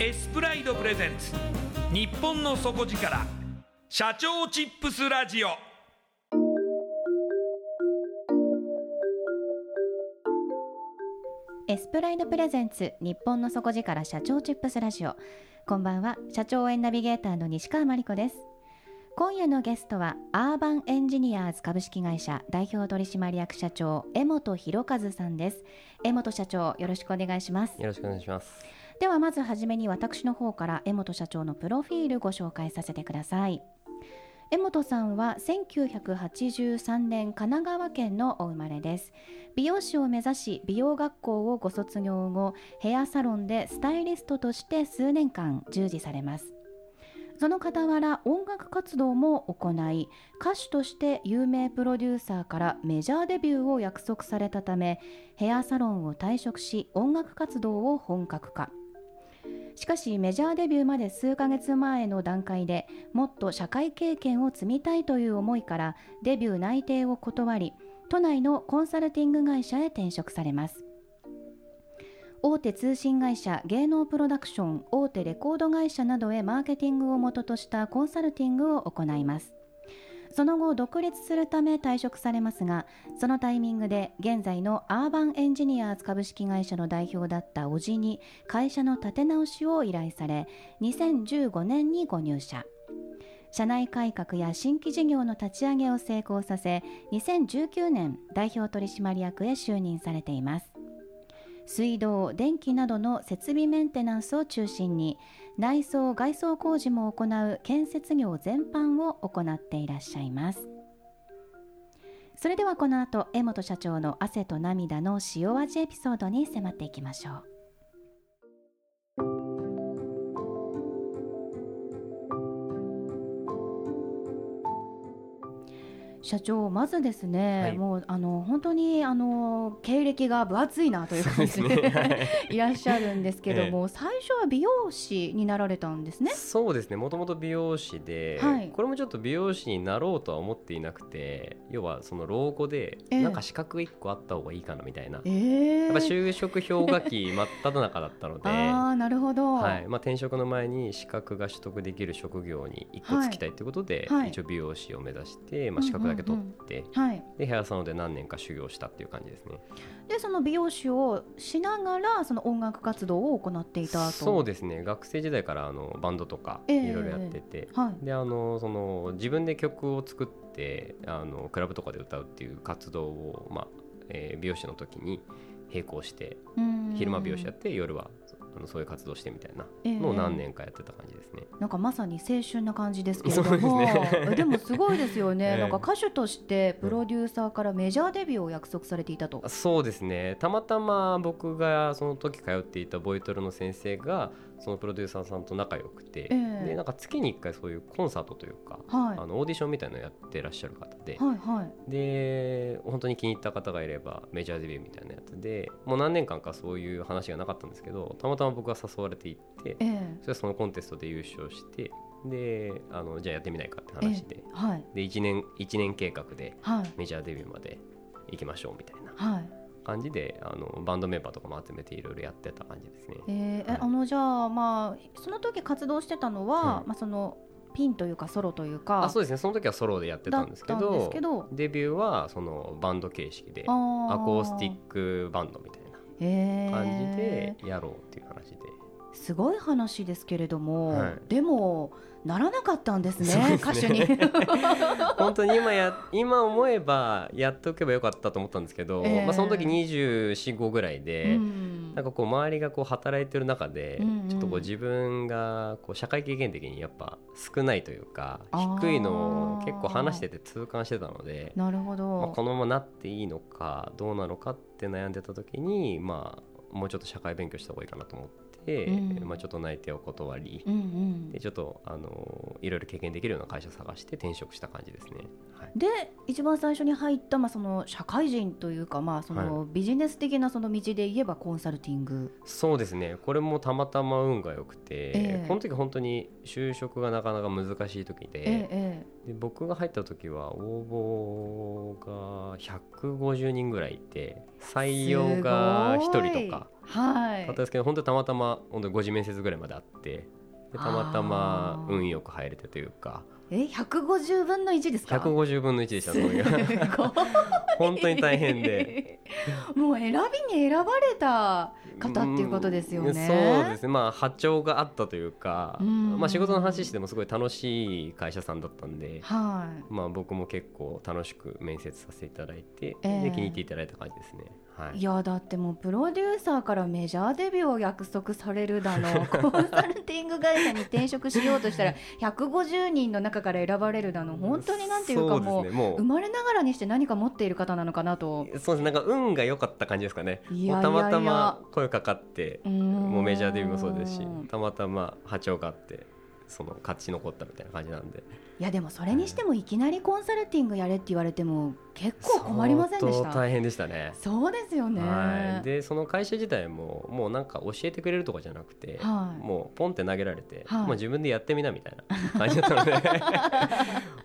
エスプライドプレゼンツ。日本の底力。社長チップスラジオ。エスプライドプレゼンツ。日本の底力。社長チップスラジオ。こんばんは。社長応援ナビゲーターの西川真理子です。今夜のゲストは。アーバンエンジニアーズ株式会社。代表取締役社長江本博和さんです。江本社長よろしくお願いします。よろしくお願いしますではまずはじめに私の方から江本社長のプロフィールご紹介させてください。江本さんは1983年神奈川県のお生まれです。美容師を目指し美容学校をご卒業後ヘアサロンでスタイリストとして数年間従事されます。その傍ら音楽活動も行い歌手として有名プロデューサーからメジャーデビューを約束されたためヘアサロンを退職し音楽活動を本格化。しかしメジャーデビューまで数ヶ月前の段階でもっと社会経験を積みたいという思いからデビュー内定を断り都内のコンサルティング会社へ転職されます。大手通信会社芸能プロダクション大手レコード会社などへマーケティングを元としたコンサルティングを行います。その後独立するため退職されますがそのタイミングで現在のアーバンエンジニアーズ株式会社の代表だった叔父に会社の立て直しを依頼され2015年にご入社。社内改革や新規事業の立ち上げを成功させ2019年代表取締役へ就任されています。水道電気などの設備メンテナンスを中心に内装外装工事も行う建設業全般を行っていらっしゃいます。それではこの後江本社長の汗と涙の塩味エピソードに迫っていきましょう。社長まずですね、はい、もうあの本当にあの経歴が分厚いなという感じで、ねはい、いらっしゃるんですけども、ええ、最初は美容師になられたんですね。そうですね。もともと美容師で、はい、これもちょっと美容師になろうとは思っていなくて、要はその老後で、なんか資格一個あった方がいいかなみたいな。えー、やっぱ就職氷河期真っ只中だったので、ああなるほど。はい。まあ転職の前に資格が取得できる職業に一個つきたいということで、一応美容師を目指して、まあ資格だけ取って、うんはい、でヘアサロンで何年か修行したっていう感じですね。でその美容師をしながらその音楽活動を行っていたと。そうですね。学生時代からあのバンドとかいろいろやってて、えーはい、であのその自分で曲を作ってあのクラブとかで歌うっていう活動を、まあえー、美容師の時に並行して昼間美容師やって夜はあのそういう活動してみたいな。のを何年かやってた感じですね、えー、なんかまさに青春な感じですけれども。で,、でもすごいですよね、えー、なんか歌手としてプロデューサーからメジャーデビューを約束されていたと、そうですね。たまたま僕がその時通っていたボイトルの先生がそのプロデューサーさんと仲良くて、えー、でなんか月に1回そういうコンサートというか、はい、あのオーディションみたいなのやってらっしゃる方で、はいはい、で本当に気に入った方がいればメジャーデビューみたいなやつでもう何年間かそういう話がなかったんですけどたまたま僕が誘われていって、えー、それそのコンテストで優勝してであのじゃあやってみないかって話で,、はい、で1年 ,1 年計画でメジャーデビューまで行きましょうみたいな。はい感じであのバンドメンバーとかも集めていろいろやってた感じですね。えー、はい、あのじゃあまあその時活動してたのは、まあそのピンというかソロというかあそうですね。その時はソロでやってたんですけどデビューはそのバンド形式でアコースティックバンドみたいな感じでやろうっていう話で。すごい話ですけれども、はい、でもならなかったんですね、ね、歌手に。本当に今や今思えばやっておけばよかったと思ったんですけど、えー、まあ、その時245ぐらいで、うん、なんかこう周りがこう働いてる中で、うんうん、ちょっとこう自分がこう社会経験的にやっぱ少ないというか低いのを結構話してて痛感してたのでなるほど、まあ、このままなっていいのかどうなのかって悩んでた時にまあもうちょっと社会勉強した方がいいかなと思って。て、うん、まあ、ちょっと内定を断り、うんうん、でちょっとあのいろいろ経験できるような会社探して転職した感じですね。はい、で一番最初に入った、まあ、その社会人というか、まあ、そのビジネス的なその道で言えばコンサルティング、そうですね。これもたまたま運が良くて、えー、この時本当に就職がなかなか難しい時でえー、で僕が入った時は応募が150人ぐらいいて採用が1人とか。はい、だったんですけど本当たまたま本当5次面接ぐらいまであってでたまたま運よく入れてというか。え150分の1ですか150分の1でした 本当に大変で。もう選びに選ばれた方っていうことですよね、そうですね。まあ波長があったというか、まあ、仕事の話してもすごい楽しい会社さんだったんで、はい。まあ、僕も結構楽しく面接させていただいて、えー、で気に入っていただいた感じですね。はい、いやだってもうプロデューサーからメジャーデビューを約束されるだの コンサルティング会社に転職しようとしたら 150人の中から選ばれるだの。本当になんていうかもう、生まれながらにして何か持っている方なのかなと。そうですなんか運が良かった感じですかね。たまたま声かかってもうメジャーデビューもそうですしたまたま波長があってその勝ち残ったみたいな感じなんで。いやでもそれにしてもいきなりコンサルティングやれって言われても結構困りませんでした？大変でしたね。そうですよね、はい、でその会社自体ももうなんか教えてくれるとかじゃなくて、はい、もうポンって投げられて、はい、もう自分でやってみなみたいな感じだったので。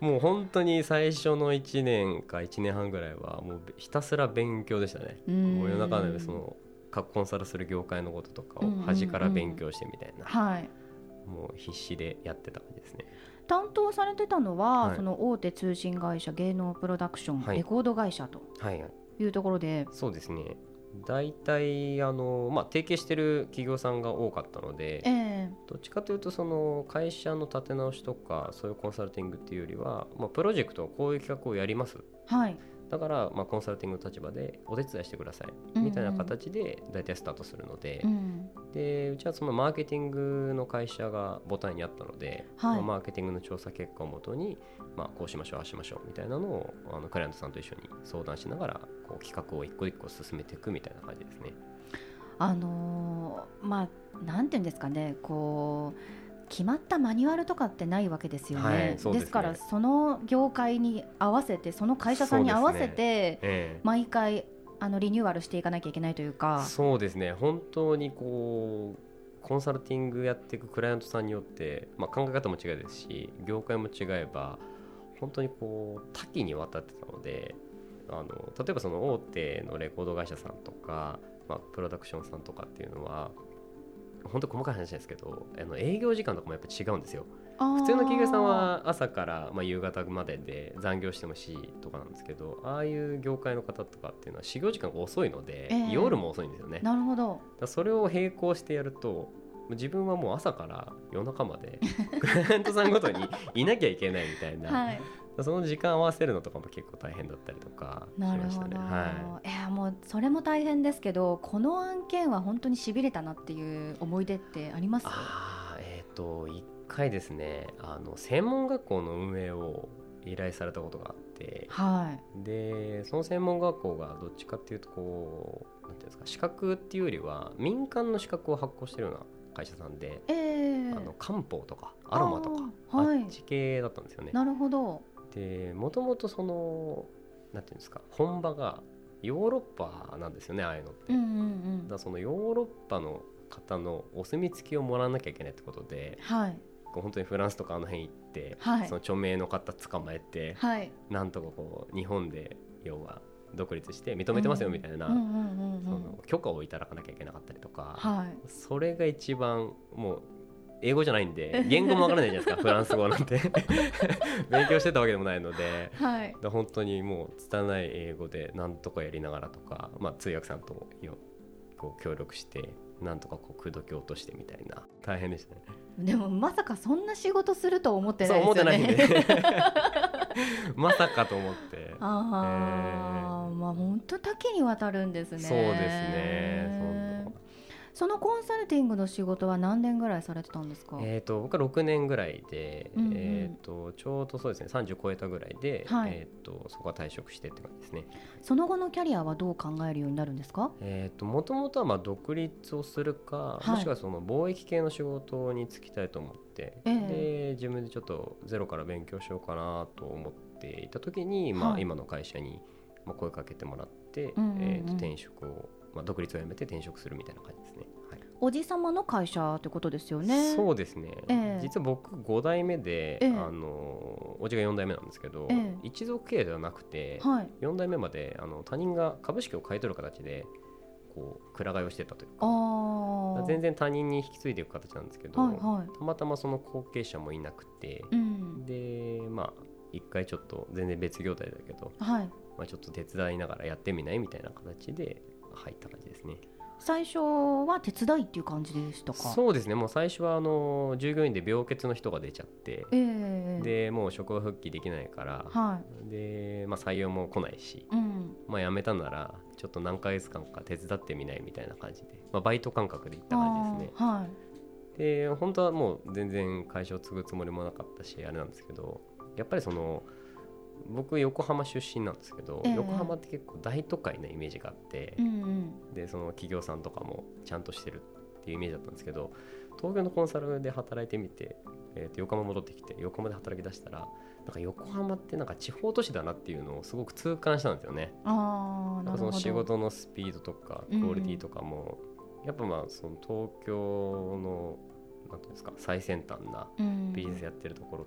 もう本当に最初の1年か1年半ぐらいはもうひたすら勉強でしたね。もう夜中でそのコンサルする業界のこととかを端から勉強してみたいな、はいもう必死でやってた感じですね。担当されてたのは、はい、その大手通信会社芸能プロダクション、はい、レコード会社とい。うところで、そうですね。大体あの、まあ、提携してる企業さんが多かったので、えー、どっちかというとその会社の立て直しとかそういうコンサルティングっていうよりは、まあ、プロジェクトこういう企画をやります、はい、だから、まあ、コンサルティングの立場でお手伝いしてくださいみたいな形で大体スタートするのでうん。うん、でうちはそのマーケティングの会社が母体にあったので、はい、まあ、マーケティングの調査結果をもとに、まあ、こうしましょうああしましょうみたいなのをあのクライアントさんと一緒に相談しながらこう企画を一個一個進めていくみたいな感じですね。あのー、まあなんていうんですかねこう決まったマニュアルとかってないわけですよね。はい、ですね。からその業界に合わせてその会社さんに合わせて、毎回あのリニューアルしていかなきゃいけないというか。そうですね。本当にこうコンサルティングやっていくクライアントさんによって、まあ、考え方も違いですし業界も違えば本当にこう多岐にわたってたのであの例えばその大手のレコード会社さんとか、まあ、プロダクションさんとかっていうのは本当細かい話ですけどあの営業時間とかもやっぱ違うんですよ。普通の企業さんは朝からまあ夕方までで残業してもしとかなんですけどああいう業界の方とかっていうのは始業時間が遅いので、えー、夜も遅いんですよね。なるほどそれを並行してやると自分はもう朝から夜中まで クライアントさんごとにいなきゃいけないみたいな、はい、その時間合わせるのとかも結構大変だったりとかしましたね。はい、いやもうそれも大変ですけどこの案件は本当にしびれたなっていう思い出ってあります？あえっ、ー、と一回ですねあの専門学校の運営を依頼されたことがあって、はい、でその専門学校がどっちかっていうとこうなんていうんですか資格っていうよりは民間の資格を発行してるような会社さんで、えー、あの漢方とかアロマとかあ,、はい、っち系だったんですよね。なるほどでもともとそのなんていうんですか本場がヨーロッパなんですよねああいうのって。うんうんうん、だそのヨーロッパの方のお墨付きをもらわなきゃいけないってことで、はい、こう本当にフランスとかあの辺行って、はい、その著名の方捕まえて、はい、なんとかこう日本で要は独立して認めてますよみたいな許可をいただかなきゃいけなかったりとか、はい、それが一番もう英語じゃないんで 言語もわからないじゃないですかフランス語なんて。勉強してたわけでもないので、はい、本当にもう拙い英語でなんとかやりながらとか、まあ、通訳さんとこう協力してなんとかこう口説き落としてみたいな。大変でしたね。でもまさかそんな仕事すると思ってないですよね。思ってないんで。まさかと思って。ああ、えー、まあ本当多岐にわたるんですね。そうですねそのコンサルティングの仕事は何年ぐらいされてたんですか？えっ、と僕は6年ぐらいで、うんうん、えっ、とちょうどそうですね30超えたぐらいで、はい、えっ、とそこは退職してって感じですね。その後のキャリアはどう考えるようになるんですか？えっ、ともともとはまあ独立をするか、はい、もしくはその貿易系の仕事に就きたいと思って、えー、で自分でちょっとゼロから勉強しようかなと思っていた時に、まあ、今の会社にまあ声かけてもらって、えー、と転職をまあ、独立をやめて転職するみたいな感じですね。おじ様の会社ってことですよね。そうですね。えー、実は僕5代目で、えー、あのおじが4代目なんですけど、えー、一族経営ではなくて、はい、4代目まであの他人が株式を買い取る形でこうくら替えをしてたというか。全然他人に引き継いでいく形なんですけど、はいはい、たまたまその後継者もいなくて、うん、でまあ一回ちょっと全然別業態だけど、はい、まあ、ちょっと手伝いながらやってみないみたいな形で入った感じですね。最初は手伝いっていう感じでしたか？そうですね。もう最初はあの従業員で病欠の人が出ちゃって、えー、でもう職場復帰できないから、はい、で、まあ、採用も来ないし、うん、まあ、辞めたならちょっと何ヶ月間か手伝ってみないみたいな感じで、まあ、バイト感覚で行った感じですね。はい、で本当はもう全然会社を継ぐつもりもなかったしあれなんですけどやっぱりその僕横浜出身なんですけど、えー、横浜って結構大都会なイメージがあって、うんうん、でその企業さんとかもちゃんとしてるっていうイメージだったんですけど東京のコンサルで働いてみて、えー、と横浜戻ってきて横浜で働きだしたらなんか横浜ってなんか地方都市だなっていうのをすごく痛感したんですよね。あなんかその仕事のスピードとかクオリティとかも、うん、やっぱまあその東京のなんていうんですか最先端なビジネスやってるところ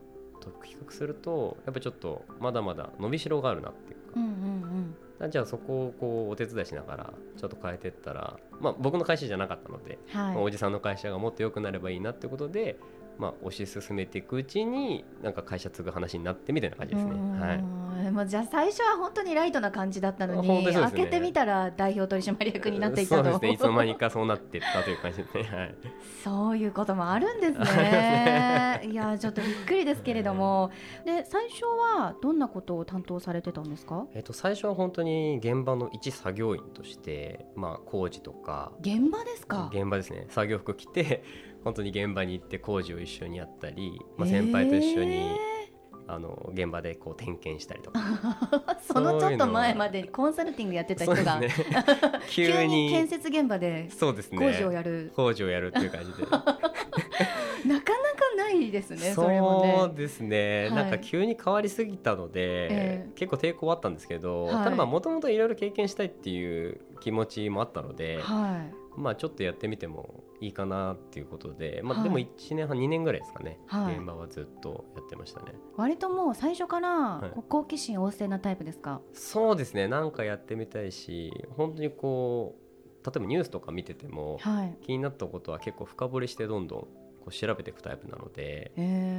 と比較するとやっぱりちょっとまだまだ伸びしろがあるなっていうか、うんうんうん、じゃあそこをこうお手伝いしながらちょっと変えていったら、まあ、僕の会社じゃなかったので、はい、まあ、おじさんの会社がもっと良くなればいいなってことでまあ、推し進めていくうちになんか会社継ぐ話になってみたいな感じですね。はい、もうじゃあ最初は本当にライトな感じだったのに、ね、開けてみたら代表取締役になっていたと。そうですね。いつの間にかそうなっていったという感じですね。はい。そういうこともあるんですね。いやちょっとびっくりですけれども、で最初はどんなことを担当されてたんですか？えっ、と最初は本当に現場の一作業員としてまあ工事とか現場ですか？現場ですね。作業服着て本当に現場に行って工事を一緒にやったり、まあ、先輩と一緒に、えー、あの現場でこう点検したりとか。そのちょっと前までコンサルティングやってた人が、ね、急に。建設現場で工事をやる、ね、工事をやるっていう感じで。なかなかないですねそうですね、はい、なんか急に変わりすぎたので、えー、結構抵抗あったんですけど、はい、ただまあもともといろいろ経験したいっていう気持ちもあったので、はいまあ、ちょっとやってみてもいいかなっていうことで、まあ、でも1年半、2年ぐらいですかね、はい、現場はずっとやってましたね。割ともう最初から好奇心旺盛なタイプですか、はい、そうですね。なんかやってみたいし本当にこう例えばニュースとか見てても、はい、気になったことは結構深掘りしてどんどんこう調べていくタイプなので、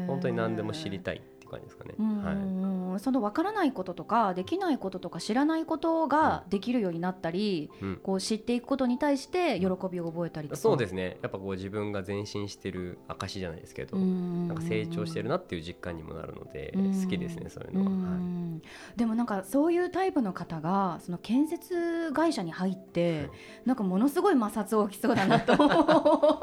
本当に何でも知りたいいいう感じですかね。はい、その分からないこととかできないこととか知らないことができるようになったり、うん、こう知っていくことに対して喜びを覚えたりとか。そうですね。やっぱこう自分が前進してる証じゃないですけどなんか成長してるなっていう実感にもなるので好きですねそういうのは、はい、でもなんかそういうタイプの方がその建設会社に入って、はい、なんかものすごい摩擦起きそうだなと。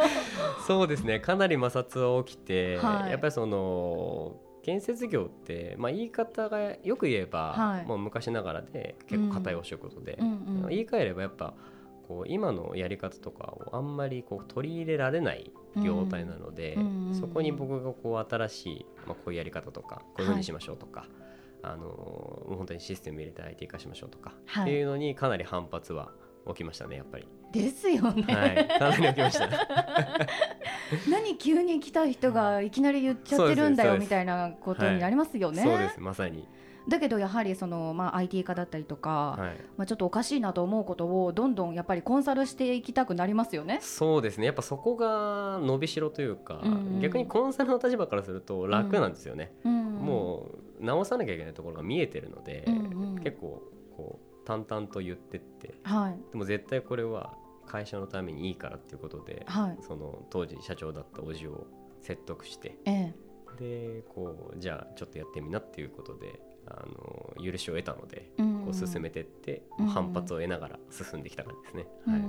そうですね。かなり摩擦は起きて、はい、やっぱりその建設業って、まあ、言い方がよく言えば、はい、もう昔ながらで結構硬いお仕事で、うん。うんうん、言い換えればやっぱこう今のやり方とかをあんまりこう取り入れられない業態なので、うんうん、そこに僕がこう新しい、まあ、こういうやり方とかこういうふうにしましょうとか、はい、あの本当にシステム入れて IT 化しましょうとか、はい、っていうのにかなり反発は起きましたねやっぱり。ですよね。はい、かなり起きました、何急に来た人がいきなり言っちゃってるんだよみたいなことになりますよね。そうですまさに。だけどやはりその、まあ、IT 化だったりとか、はい、まあ、ちょっとおかしいなと思うことをどんどんやっぱりコンサルしていきたくなりますよね。そうですねやっぱそこが伸びしろというか、うんうん、逆にコンサルの立場からすると楽なんですよね。うんうん、もう直さなきゃいけないところが見えてるので、うんうん、結構こう淡々と言ってって、はい、でも絶対これは会社のためにいいからっていうことで、はい、その当時社長だったおじを説得して、ええ、でこうじゃあちょっとやってみなっていうことであの許しを得たので、うんこう進めてって、反発を得ながら進んできた感じですね、はい、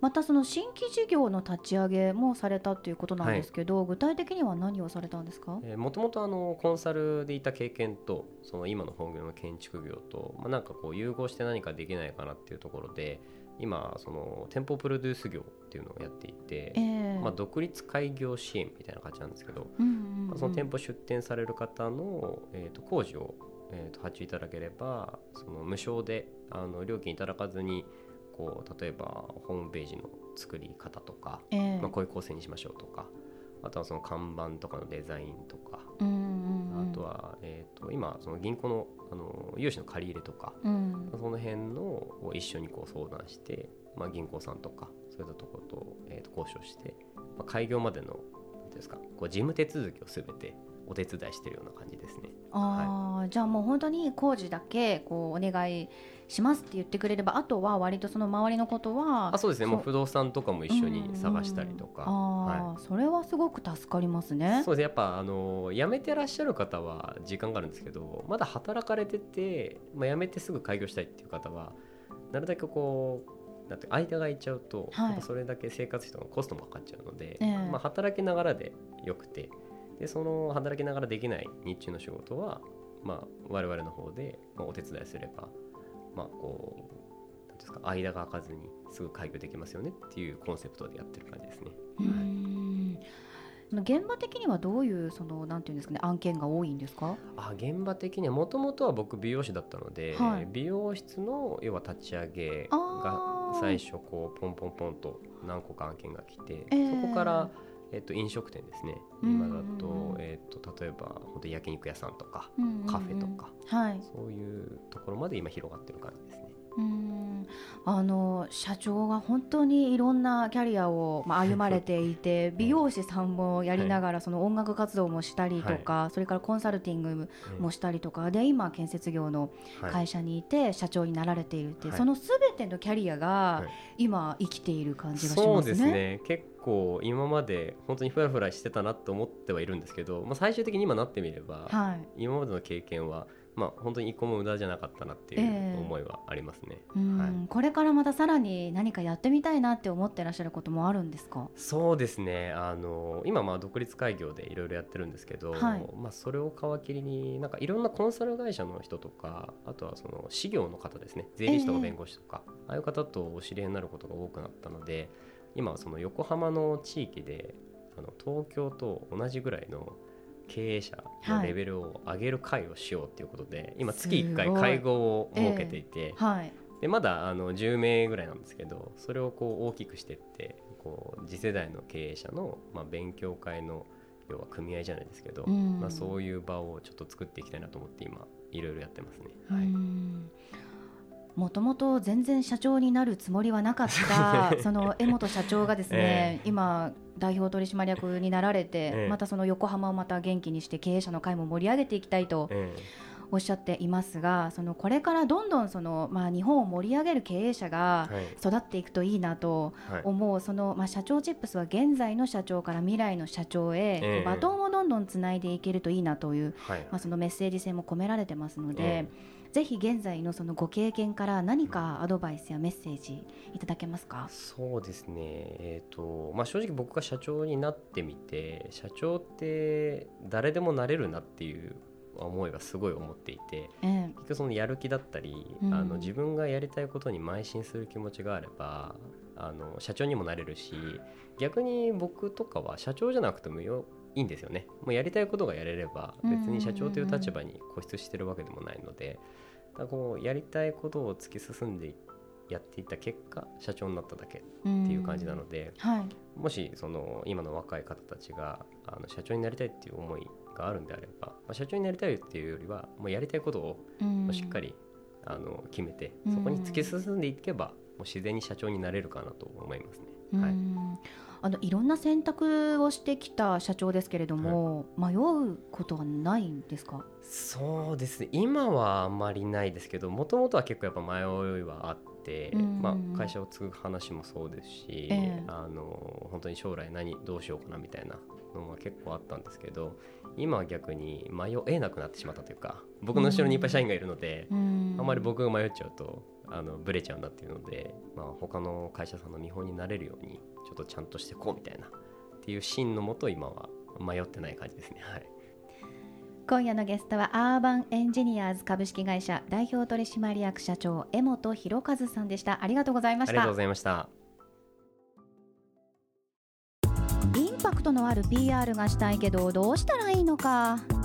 またその新規事業の立ち上げもされたということなんですけど、はい、具体的には何をされたんですか？もともとコンサルでいた経験とその今の本業の建築業と、まあ、なんかこう融合して何かできないかなっていうところで今その店舗プロデュース業っていうのをやっていて、えー、まあ、独立開業支援みたいな感じなんですけど、うんうんうん、まあ、その店舗出店される方の、えー、と工事を、えー、と発注いただければその無償であの料金いただかずにこう例えばホームページの作り方とか、えー、まあ、こういう構成にしましょうとかあとはその看板とかのデザインとか、うんうんうん、あとは、えー、と今その銀行のあの融資の借り入れとか、うん、その辺のを一緒にこう相談して、まあ、銀行さんとかそういったところと,、えー、と交渉して、まあ、開業までのですかこう事務手続きをすべてお手伝いしているような感じですね。あはい、じゃあもう本当に工事だけこうお願いしますって言ってくれればあとは割とその周りのことはあそうですね。もう不動産とかも一緒に探したりとか、はい、それはすごく助かりますね。そうですね。やっぱあの辞めてらっしゃる方は時間があるんですけどまだ働かれてて、まあ、辞めてすぐ開業したいっていう方はなるだけこうだって間が空いちゃうと、はい、それだけ生活費とかコストもかかっちゃうので、えー、まあ、働きながらでよくてでその働きながらできない日中の仕事は、まあ、我々の方で、まあ、お手伝いすればまあこうなんですか間が空かずにすぐ開業できますよねっていうコンセプトでやってる感じですね。はい、現場的にはどういうそのなんていうんですかね案件が多いんですか？あ現場的にはもともとは僕美容師だったので、はい、美容室の要は立ち上げが最初こうポンポンポンと何個か案件が来て、えー、そこからえっと、飲食店ですね。今だと,、えっと例えば本当焼肉屋さんとか、カフェとか、はい、そういうところまで今広がってる感じですね。うん。あの社長が本当にいろんなキャリアを、まあ、歩まれていて美容師さんもやりながらその音楽活動もしたりとか、はい、それからコンサルティングもしたりとか、で今建設業の会社にいて社長になられているって、はい、そのすべてのキャリアが今生きている感じがしますね。そうですね。結構今まで本当にふらふらしてたなと思ってはいるんですけど、まあ、最終的に今なってみれば、はい、今までの経験はまあ、本当に一個も無駄じゃなかったなっていう思いはありますね、えー、はい、これからまたさらに何かやってみたいなって思ってらっしゃることもあるんですか？そうですね。あの今まあ独立開業でいろいろやってるんですけど、はい、まあ、それを皮切りになんかいろんなコンサル会社の人とかあとはその事業の方ですね。税理士とか弁護士とか、えー、ああいう方とお知り合いになることが多くなったので今その横浜の地域であの東京と同じぐらいの経営者のレベルを上げる会をしようということで、はい、今月1回会合を設けていて、えーはい、でまだあの10名ぐらいなんですけどそれをこう大きくしていってこう次世代の経営者の、まあ、勉強会の要は組合じゃないですけど、うん、まあ、そういう場をちょっと作っていきたいなと思って今いろいろやってますね。はいもともと全然社長になるつもりはなかった その江本社長がですね、えー、今代表取締役になられて、ええ、またその横浜をまた元気にして経営者の会も盛り上げていきたいと。えおっしゃっていますがそのこれからどんどんその、まあ、日本を盛り上げる経営者が育っていくといいなと思う、はい、そのまあ、社長チップスは現在の社長から未来の社長へ、えー、バトンをどんどんつないでいけるといいなという、はい、まあ、そのメッセージ性も込められてますので。えーぜひ現在のそのご経験から何かアドバイスやメッセージいただけますか？そうですね、えーとまあ、正直僕が社長になってみて社長って誰でもなれるなっていう思いがすごい思っていて、えー、結局そのやる気だったり、うん、あの自分がやりたいことに邁進する気持ちがあればあの社長にもなれるし逆に僕とかは社長じゃなくてもよいいんですよね。もうやりたいことがやれれば別に社長という立場に固執してるわけでもないので、だこうやりたいことを突き進んでやっていった結果社長になっただけっていう感じなので、はい、もしその今の若い方たちがあの社長になりたいっていう思いがあるんであれば、まあ、社長になりたいっていうよりはもうやりたいことをしっかりあの決めてそこに突き進んでいけばもう自然に社長になれるかなと思いますね。はいあのいろんな選択をしてきた社長ですけれども、はい、迷うことはないんですか？そうですね。今はあんまりないですけどもともとは結構やっぱ迷いはあって、まあ、会社を継ぐ話もそうですし、えー、あの本当に将来何どうしようかなみたいなのは結構あったんですけど今は逆に迷えなくなってしまったというか僕の後ろにいっぱい社員がいるので、あんまり僕が迷っちゃうとあのブレちゃうんだっていうので、まあ、他の会社さんの見本になれるようにちょっとちゃんとしてこうみたいなっていうシーンのもと今は迷ってない感じですね。はい。今夜のゲストはアーバンエンジニアーズ株式会社代表取締役社長江本博和さんでした。ありがとうございました。ありがとうございました。インパクトのある PR がしたいけどどうしたらいいのか